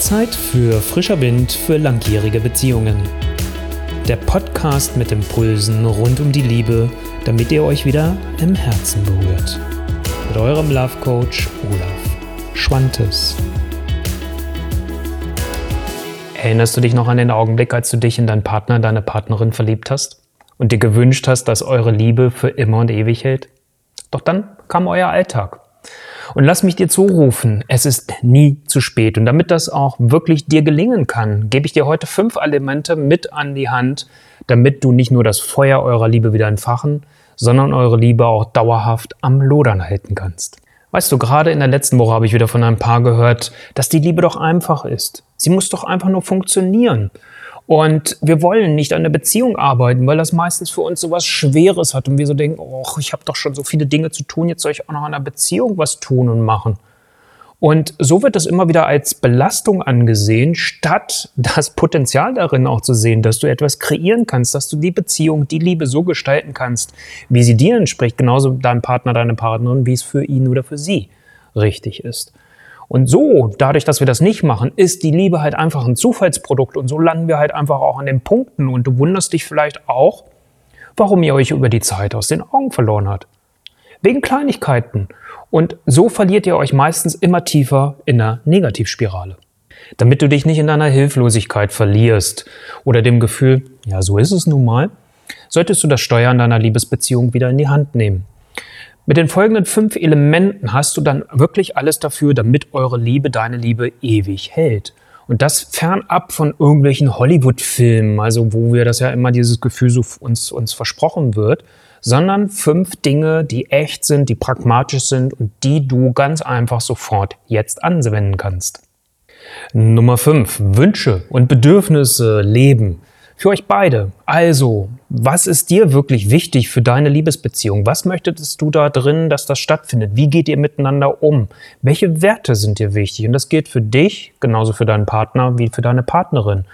Zeit für frischer Wind für langjährige Beziehungen. Der Podcast mit Impulsen rund um die Liebe, damit ihr euch wieder im Herzen berührt. Mit eurem Love Coach Olaf Schwantes. Erinnerst du dich noch an den Augenblick, als du dich in deinen Partner, deine Partnerin verliebt hast und dir gewünscht hast, dass eure Liebe für immer und ewig hält? Doch dann kam euer Alltag. Und lass mich dir zurufen, es ist nie zu spät. Und damit das auch wirklich dir gelingen kann, gebe ich dir heute fünf Elemente mit an die Hand, damit du nicht nur das Feuer eurer Liebe wieder entfachen, sondern eure Liebe auch dauerhaft am Lodern halten kannst. Weißt du, gerade in der letzten Woche habe ich wieder von einem Paar gehört, dass die Liebe doch einfach ist. Sie muss doch einfach nur funktionieren. Und wir wollen nicht an der Beziehung arbeiten, weil das meistens für uns so was Schweres hat und wir so denken, oh, ich habe doch schon so viele Dinge zu tun, jetzt soll ich auch noch an der Beziehung was tun und machen. Und so wird das immer wieder als Belastung angesehen, statt das Potenzial darin auch zu sehen, dass du etwas kreieren kannst, dass du die Beziehung, die Liebe so gestalten kannst, wie sie dir entspricht, genauso deinem Partner, deine Partnerin, wie es für ihn oder für sie richtig ist. Und so, dadurch, dass wir das nicht machen, ist die Liebe halt einfach ein Zufallsprodukt und so landen wir halt einfach auch an den Punkten und du wunderst dich vielleicht auch, warum ihr euch über die Zeit aus den Augen verloren habt. Wegen Kleinigkeiten. Und so verliert ihr euch meistens immer tiefer in einer Negativspirale. Damit du dich nicht in deiner Hilflosigkeit verlierst oder dem Gefühl, ja, so ist es nun mal, solltest du das Steuern deiner Liebesbeziehung wieder in die Hand nehmen. Mit den folgenden fünf Elementen hast du dann wirklich alles dafür, damit eure Liebe, deine Liebe ewig hält. Und das fernab von irgendwelchen Hollywood-Filmen, also wo wir das ja immer dieses Gefühl so uns, uns versprochen wird, sondern fünf Dinge, die echt sind, die pragmatisch sind und die du ganz einfach sofort jetzt anwenden kannst. Nummer fünf: Wünsche und Bedürfnisse leben für euch beide. Also, was ist dir wirklich wichtig für deine Liebesbeziehung? Was möchtest du da drin, dass das stattfindet? Wie geht ihr miteinander um? Welche Werte sind dir wichtig? Und das gilt für dich, genauso für deinen Partner wie für deine Partnerin.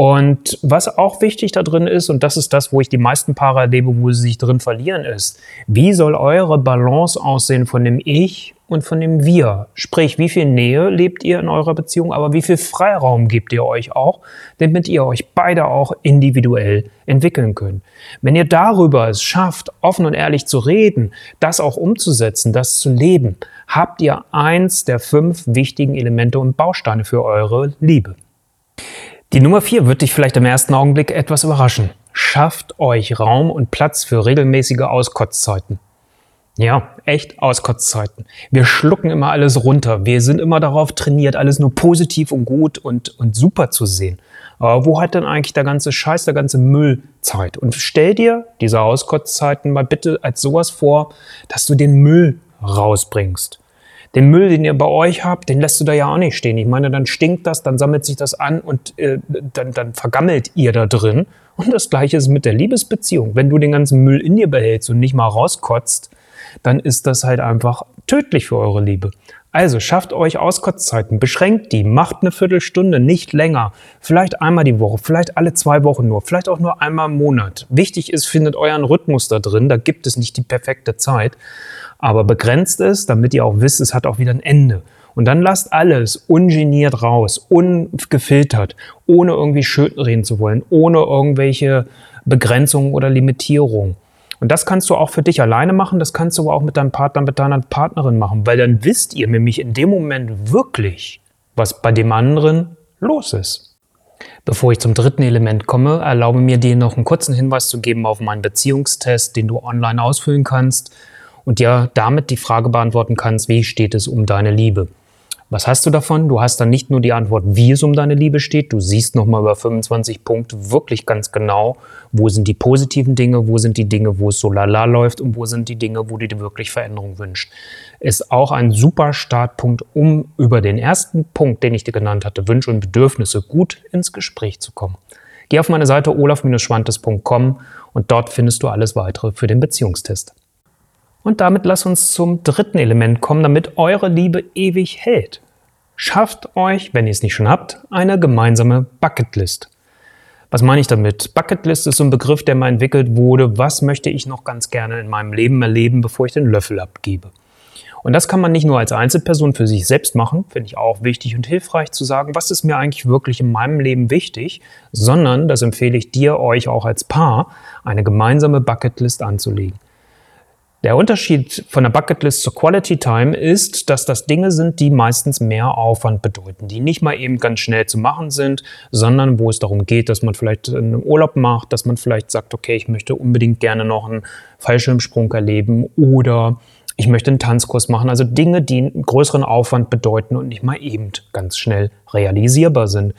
Und was auch wichtig da drin ist, und das ist das, wo ich die meisten Paare erlebe, wo sie sich drin verlieren, ist, wie soll eure Balance aussehen von dem Ich und von dem Wir? Sprich, wie viel Nähe lebt ihr in eurer Beziehung, aber wie viel Freiraum gebt ihr euch auch, damit ihr euch beide auch individuell entwickeln könnt? Wenn ihr darüber es schafft, offen und ehrlich zu reden, das auch umzusetzen, das zu leben, habt ihr eins der fünf wichtigen Elemente und Bausteine für eure Liebe. Die Nummer vier wird dich vielleicht im ersten Augenblick etwas überraschen. Schafft euch Raum und Platz für regelmäßige Auskotzzeiten. Ja, echt Auskotzzeiten. Wir schlucken immer alles runter. Wir sind immer darauf trainiert, alles nur positiv und gut und, und super zu sehen. Aber wo hat denn eigentlich der ganze Scheiß, der ganze Müll Zeit? Und stell dir diese Auskotzzeiten mal bitte als sowas vor, dass du den Müll rausbringst. Den Müll, den ihr bei euch habt, den lässt du da ja auch nicht stehen. Ich meine, dann stinkt das, dann sammelt sich das an und äh, dann, dann vergammelt ihr da drin. Und das gleiche ist mit der Liebesbeziehung. Wenn du den ganzen Müll in dir behältst und nicht mal rauskotzt, dann ist das halt einfach tödlich für eure Liebe. Also schafft euch Auskotzzeiten, beschränkt die, macht eine Viertelstunde, nicht länger. Vielleicht einmal die Woche, vielleicht alle zwei Wochen nur, vielleicht auch nur einmal im Monat. Wichtig ist, findet euren Rhythmus da drin, da gibt es nicht die perfekte Zeit aber begrenzt es, damit ihr auch wisst, es hat auch wieder ein Ende. Und dann lasst alles ungeniert raus, ungefiltert, ohne irgendwie schön reden zu wollen, ohne irgendwelche Begrenzungen oder Limitierungen. Und das kannst du auch für dich alleine machen, das kannst du aber auch mit deinem Partner, mit deiner Partnerin machen, weil dann wisst ihr nämlich in dem Moment wirklich, was bei dem anderen los ist. Bevor ich zum dritten Element komme, erlaube mir dir noch einen kurzen Hinweis zu geben auf meinen Beziehungstest, den du online ausfüllen kannst und dir damit die Frage beantworten kannst, wie steht es um deine Liebe? Was hast du davon? Du hast dann nicht nur die Antwort, wie es um deine Liebe steht, du siehst nochmal über 25 Punkte wirklich ganz genau, wo sind die positiven Dinge, wo sind die Dinge, wo es so lala läuft und wo sind die Dinge, wo du dir wirklich Veränderung wünschst. Ist auch ein super Startpunkt, um über den ersten Punkt, den ich dir genannt hatte, Wünsche und Bedürfnisse, gut ins Gespräch zu kommen. Geh auf meine Seite olaf-schwantes.com und dort findest du alles weitere für den Beziehungstest. Und damit lass uns zum dritten Element kommen, damit eure Liebe ewig hält. Schafft euch, wenn ihr es nicht schon habt, eine gemeinsame Bucketlist. Was meine ich damit? Bucketlist ist so ein Begriff, der mal entwickelt wurde. Was möchte ich noch ganz gerne in meinem Leben erleben, bevor ich den Löffel abgebe? Und das kann man nicht nur als Einzelperson für sich selbst machen, finde ich auch wichtig und hilfreich zu sagen, was ist mir eigentlich wirklich in meinem Leben wichtig, sondern das empfehle ich dir, euch auch als Paar, eine gemeinsame Bucketlist anzulegen. Der Unterschied von der Bucketlist zur Quality Time ist, dass das Dinge sind, die meistens mehr Aufwand bedeuten, die nicht mal eben ganz schnell zu machen sind, sondern wo es darum geht, dass man vielleicht einen Urlaub macht, dass man vielleicht sagt, okay, ich möchte unbedingt gerne noch einen Fallschirmsprung erleben oder ich möchte einen Tanzkurs machen. Also Dinge, die einen größeren Aufwand bedeuten und nicht mal eben ganz schnell realisierbar sind.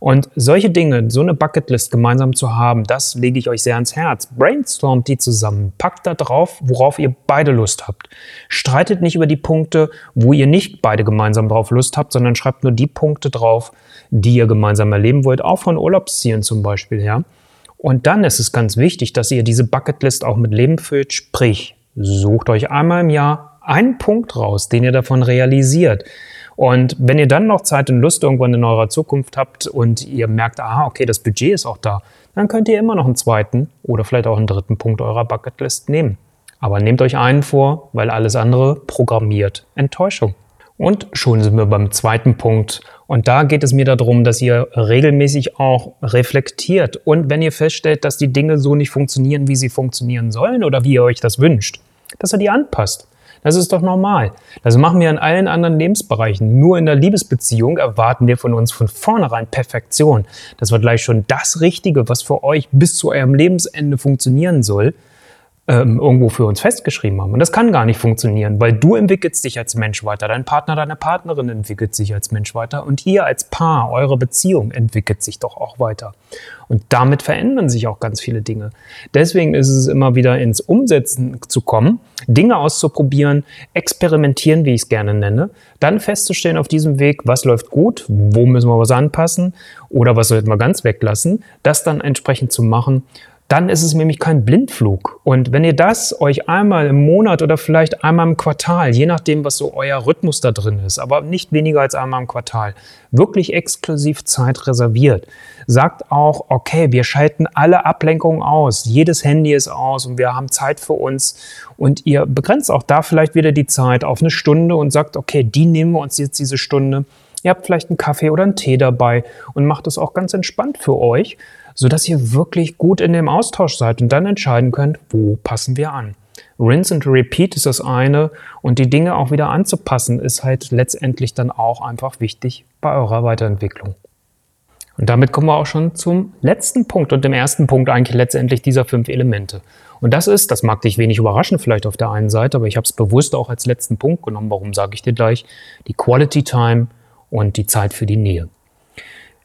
Und solche Dinge, so eine Bucketlist gemeinsam zu haben, das lege ich euch sehr ans Herz. Brainstormt die zusammen. Packt da drauf, worauf ihr beide Lust habt. Streitet nicht über die Punkte, wo ihr nicht beide gemeinsam drauf Lust habt, sondern schreibt nur die Punkte drauf, die ihr gemeinsam erleben wollt. Auch von Urlaubszielen zum Beispiel, ja. Und dann ist es ganz wichtig, dass ihr diese Bucketlist auch mit Leben füllt, sprich, Sucht euch einmal im Jahr einen Punkt raus, den ihr davon realisiert. Und wenn ihr dann noch Zeit und Lust irgendwann in eurer Zukunft habt und ihr merkt, aha, okay, das Budget ist auch da, dann könnt ihr immer noch einen zweiten oder vielleicht auch einen dritten Punkt eurer Bucketlist nehmen. Aber nehmt euch einen vor, weil alles andere programmiert Enttäuschung. Und schon sind wir beim zweiten Punkt. Und da geht es mir darum, dass ihr regelmäßig auch reflektiert. Und wenn ihr feststellt, dass die Dinge so nicht funktionieren, wie sie funktionieren sollen oder wie ihr euch das wünscht, dass ihr die anpasst. Das ist doch normal. Das machen wir in allen anderen Lebensbereichen. Nur in der Liebesbeziehung erwarten wir von uns von vornherein Perfektion. Das wird gleich schon das Richtige, was für euch bis zu eurem Lebensende funktionieren soll ähm, irgendwo für uns festgeschrieben haben. Und das kann gar nicht funktionieren, weil du entwickelst dich als Mensch weiter, dein Partner, deine Partnerin entwickelt sich als Mensch weiter und ihr als Paar, eure Beziehung entwickelt sich doch auch weiter. Und damit verändern sich auch ganz viele Dinge. Deswegen ist es immer wieder ins Umsetzen zu kommen, Dinge auszuprobieren, experimentieren, wie ich es gerne nenne, dann festzustellen auf diesem Weg, was läuft gut, wo müssen wir was anpassen oder was sollten wir ganz weglassen, das dann entsprechend zu machen dann ist es nämlich kein Blindflug. Und wenn ihr das euch einmal im Monat oder vielleicht einmal im Quartal, je nachdem, was so euer Rhythmus da drin ist, aber nicht weniger als einmal im Quartal, wirklich exklusiv Zeit reserviert, sagt auch, okay, wir schalten alle Ablenkungen aus, jedes Handy ist aus und wir haben Zeit für uns und ihr begrenzt auch da vielleicht wieder die Zeit auf eine Stunde und sagt, okay, die nehmen wir uns jetzt diese Stunde. Ihr habt vielleicht einen Kaffee oder einen Tee dabei und macht es auch ganz entspannt für euch sodass ihr wirklich gut in dem Austausch seid und dann entscheiden könnt, wo passen wir an. Rinse and Repeat ist das eine und die Dinge auch wieder anzupassen ist halt letztendlich dann auch einfach wichtig bei eurer Weiterentwicklung. Und damit kommen wir auch schon zum letzten Punkt und dem ersten Punkt eigentlich letztendlich dieser fünf Elemente. Und das ist, das mag dich wenig überraschen vielleicht auf der einen Seite, aber ich habe es bewusst auch als letzten Punkt genommen, warum sage ich dir gleich, die Quality Time und die Zeit für die Nähe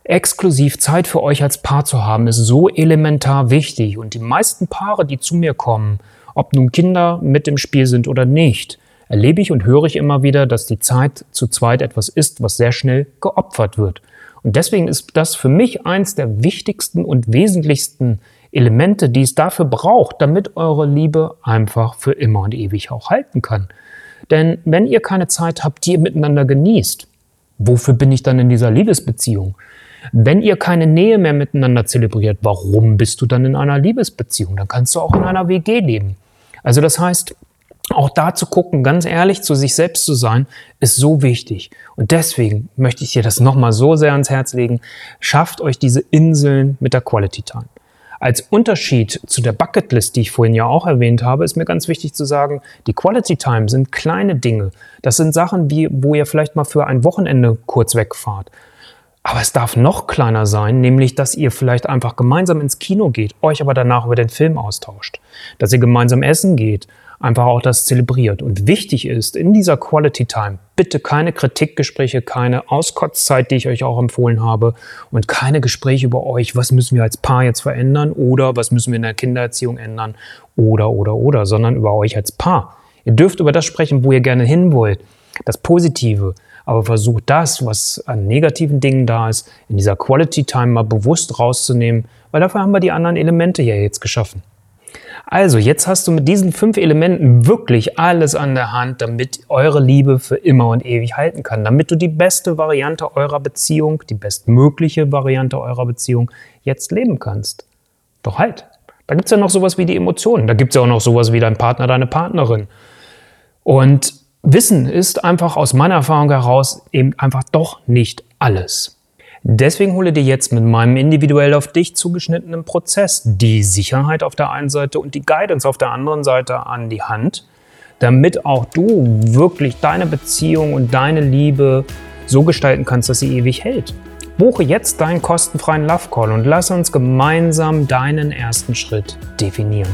exklusiv Zeit für euch als Paar zu haben, ist so elementar wichtig. Und die meisten Paare, die zu mir kommen, ob nun Kinder mit im Spiel sind oder nicht, erlebe ich und höre ich immer wieder, dass die Zeit zu zweit etwas ist, was sehr schnell geopfert wird. Und deswegen ist das für mich eins der wichtigsten und wesentlichsten Elemente, die es dafür braucht, damit eure Liebe einfach für immer und ewig auch halten kann. Denn wenn ihr keine Zeit habt, die ihr miteinander genießt, wofür bin ich dann in dieser Liebesbeziehung? Wenn ihr keine Nähe mehr miteinander zelebriert, warum bist du dann in einer Liebesbeziehung? Dann kannst du auch in einer WG leben. Also das heißt, auch da zu gucken, ganz ehrlich zu sich selbst zu sein, ist so wichtig. Und deswegen möchte ich dir das nochmal so sehr ans Herz legen. Schafft euch diese Inseln mit der Quality Time. Als Unterschied zu der Bucketlist, die ich vorhin ja auch erwähnt habe, ist mir ganz wichtig zu sagen, die Quality Time sind kleine Dinge. Das sind Sachen, wie, wo ihr vielleicht mal für ein Wochenende kurz wegfahrt. Aber es darf noch kleiner sein, nämlich dass ihr vielleicht einfach gemeinsam ins Kino geht, euch aber danach über den Film austauscht, dass ihr gemeinsam essen geht, einfach auch das zelebriert. Und wichtig ist in dieser Quality Time bitte keine Kritikgespräche, keine Auskotzzeit, die ich euch auch empfohlen habe und keine Gespräche über euch, was müssen wir als Paar jetzt verändern oder was müssen wir in der Kindererziehung ändern oder oder oder, sondern über euch als Paar. Ihr dürft über das sprechen, wo ihr gerne hin wollt, das Positive, aber versucht das, was an negativen Dingen da ist, in dieser Quality Time mal bewusst rauszunehmen, weil dafür haben wir die anderen Elemente hier jetzt geschaffen. Also, jetzt hast du mit diesen fünf Elementen wirklich alles an der Hand, damit eure Liebe für immer und ewig halten kann, damit du die beste Variante eurer Beziehung, die bestmögliche Variante eurer Beziehung jetzt leben kannst. Doch halt, da gibt es ja noch sowas wie die Emotionen, da gibt es ja auch noch sowas wie dein Partner, deine Partnerin. Und Wissen ist einfach aus meiner Erfahrung heraus eben einfach doch nicht alles. Deswegen hole dir jetzt mit meinem individuell auf dich zugeschnittenen Prozess die Sicherheit auf der einen Seite und die Guidance auf der anderen Seite an die Hand, damit auch du wirklich deine Beziehung und deine Liebe so gestalten kannst, dass sie ewig hält. Buche jetzt deinen kostenfreien Love Call und lass uns gemeinsam deinen ersten Schritt definieren.